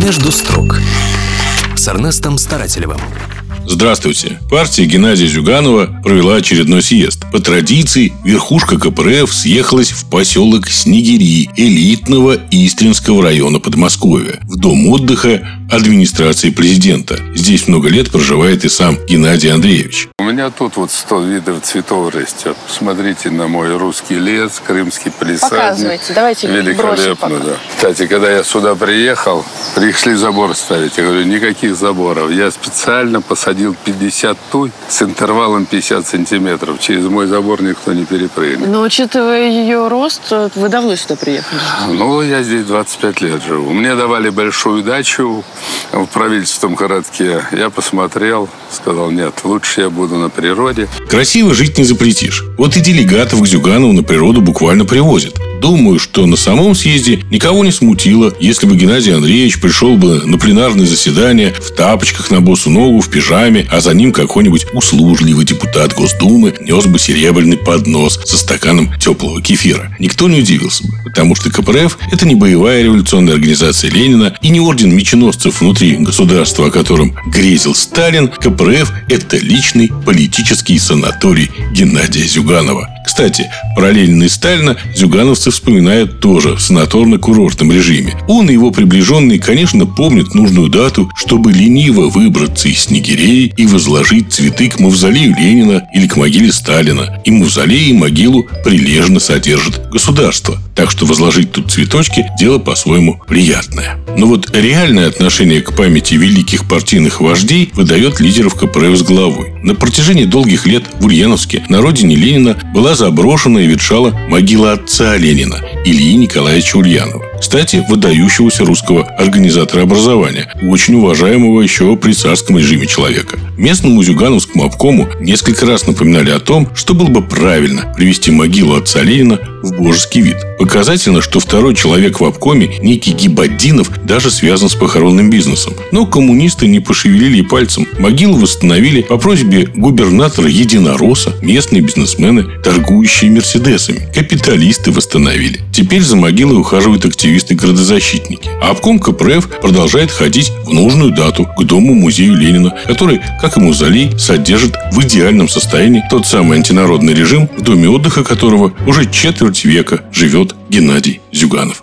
Между строк с Эрнестом Старателевым. Здравствуйте. Партия Геннадия Зюганова провела очередной съезд. По традиции, верхушка КПРФ съехалась в поселок Снегири элитного Истринского района Подмосковья, в дом отдыха администрации президента. Здесь много лет проживает и сам Геннадий Андреевич. У меня тут вот 100 видов цветов растет. Посмотрите на мой русский лес, крымский палисадник. Показывайте, давайте Великолепно, да. Кстати, когда я сюда приехал, пришли забор ставить. Я говорю, никаких заборов. Я специально посадил 50 туй с интервалом 50 сантиметров. Через мой забор никто не перепрыгнет. Но учитывая ее рост, вы давно сюда приехали? Ну, я здесь 25 лет живу. Мне давали большую дачу в правительственном городке. Я посмотрел, сказал, нет, лучше я буду на природе. Красиво жить не запретишь. Вот и делегатов к Зюганову на природу буквально привозят. Думаю, что на самом съезде никого не смутило, если бы Геннадий Андреевич пришел бы на пленарное заседание в тапочках на босу ногу, в пижаме, а за ним какой-нибудь услужливый депутат Госдумы нес бы серебряный поднос со стаканом теплого кефира. Никто не удивился бы, потому что КПРФ – это не боевая революционная организация Ленина и не орден меченосцев внутри государства, о котором грезил Сталин. КПРФ – это личный политический санаторий Геннадия Зюганова. Кстати, параллельно Сталина зюгановцы вспоминают тоже в санаторно-курортном режиме. Он и его приближенные, конечно, помнят нужную дату, чтобы лениво выбраться из Снегирей и возложить цветы к мавзолею Ленина или к могиле Сталина. И мавзолей, и могилу прилежно содержит государство. Так что возложить тут цветочки – дело по-своему приятное. Но вот реальное отношение к памяти великих партийных вождей выдает лидеров КПРФ с головой. На протяжении долгих лет в Ульяновске на родине Ленина была заброшена и ветшала могила отца Ленина Ильи Николаевича Ульянова. Кстати, выдающегося русского организатора образования, очень уважаемого еще при царском режиме человека. Местному зюгановскому обкому несколько раз напоминали о том, что было бы правильно привести могилу отца Ленина в божеский вид. Показательно, что второй человек в обкоме, некий Гибаддинов, даже связан с похоронным бизнесом. Но коммунисты не пошевелили пальцем. Могилу восстановили по просьбе губернатора Единороса, местные бизнесмены, торгующие Мерседесами. Капиталисты восстановили. Теперь за могилой ухаживают активисты-градозащитники. А обком КПРФ продолжает ходить в нужную дату к дому-музею Ленина, который, как и мавзолей, содержит в идеальном состоянии тот самый антинародный режим, в доме отдыха которого уже четверть века живет Геннадий Зюганов.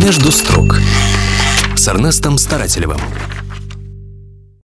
Между строк с Эрнестом Старателевым.